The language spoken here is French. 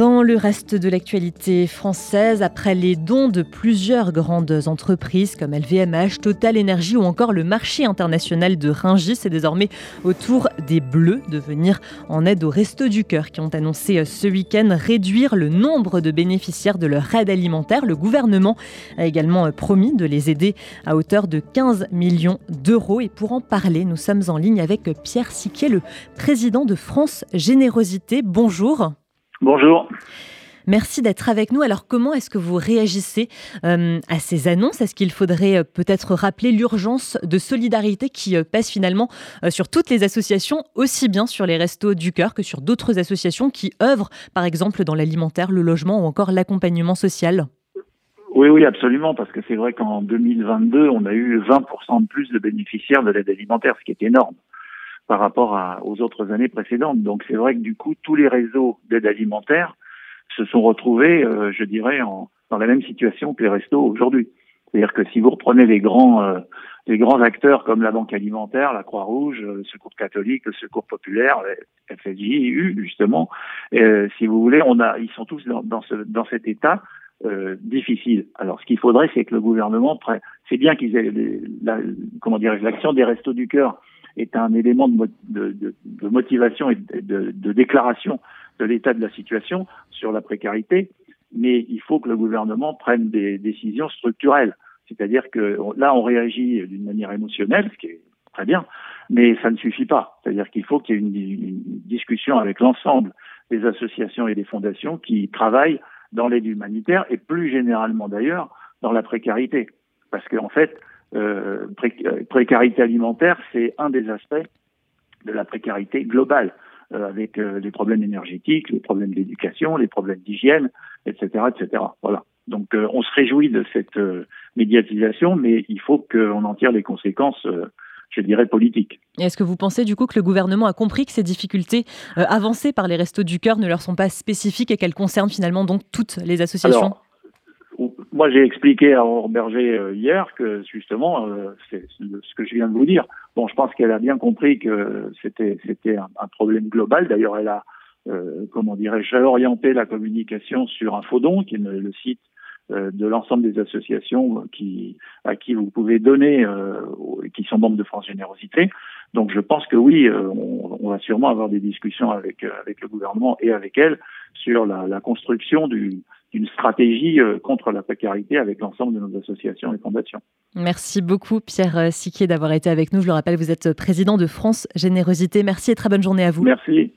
Dans le reste de l'actualité française, après les dons de plusieurs grandes entreprises comme LVMH, Total Energy ou encore le marché international de Ringis, c'est désormais au tour des Bleus de venir en aide aux Restos du Cœur qui ont annoncé euh, ce week-end réduire le nombre de bénéficiaires de leur aide alimentaire. Le gouvernement a également euh, promis de les aider à hauteur de 15 millions d'euros. Et pour en parler, nous sommes en ligne avec Pierre Siquet, le président de France Générosité. Bonjour. Bonjour. Merci d'être avec nous. Alors comment est-ce que vous réagissez euh, à ces annonces? Est-ce qu'il faudrait euh, peut-être rappeler l'urgence de solidarité qui euh, pèse finalement sur toutes les associations, aussi bien sur les restos du cœur que sur d'autres associations qui œuvrent par exemple dans l'alimentaire, le logement ou encore l'accompagnement social? Oui, oui, absolument, parce que c'est vrai qu'en 2022, on a eu 20% de plus de bénéficiaires de l'aide alimentaire, ce qui est énorme par rapport à, aux autres années précédentes. Donc c'est vrai que du coup, tous les réseaux d'aide alimentaire se sont retrouvés, euh, je dirais, en, dans la même situation que les restos aujourd'hui. C'est-à-dire que si vous reprenez les grands, euh, les grands acteurs comme la Banque alimentaire, la Croix-Rouge, le Secours catholique, le Secours populaire, le FSJ, justement, euh, si vous voulez, on a, ils sont tous dans, dans, ce, dans cet état euh, difficile. Alors, ce qu'il faudrait, c'est que le gouvernement, c'est bien qu'ils aient, la, comment dirais-je, l'action des restos du cœur est un élément de, motivation et de, déclaration de l'état de la situation sur la précarité, mais il faut que le gouvernement prenne des décisions structurelles. C'est-à-dire que là, on réagit d'une manière émotionnelle, ce qui est très bien, mais ça ne suffit pas. C'est-à-dire qu'il faut qu'il y ait une, une, discussion avec l'ensemble des associations et des fondations qui travaillent dans l'aide humanitaire et plus généralement d'ailleurs dans la précarité. Parce qu'en fait, euh, euh, précarité alimentaire, c'est un des aspects de la précarité globale, euh, avec euh, les problèmes énergétiques, les problèmes d'éducation, les problèmes d'hygiène, etc., etc. Voilà. Donc, on se réjouit de cette médiatisation, mais il faut qu'on en tire les conséquences je dirais, politiques. Est-ce que vous pensez du coup que le gouvernement a compris que ces difficultés avancées par les Restos du Cœur ne leur sont pas spécifiques et qu'elles concernent finalement donc toutes les associations? Moi, j'ai expliqué à Aurore Berger euh, hier que justement, euh, c'est ce que je viens de vous dire. Bon, je pense qu'elle a bien compris que c'était c'était un, problème global. D'ailleurs, elle a, euh, comment dirais-je, orienté la communication sur Infodon, qui est le site euh, de l'ensemble des associations qui à qui vous pouvez donner, qui sont membres de France Générosité. Donc, je pense que oui, on, on, va sûrement avoir des discussions avec avec le gouvernement et avec elle sur la, la construction du d'une stratégie euh, contre la précarité avec l'ensemble de nos associations et fondations. Merci beaucoup Pierre euh, Siquier d'avoir été avec nous. Je le rappelle, vous êtes président de France Générosité. Merci et très bonne journée à vous. Merci.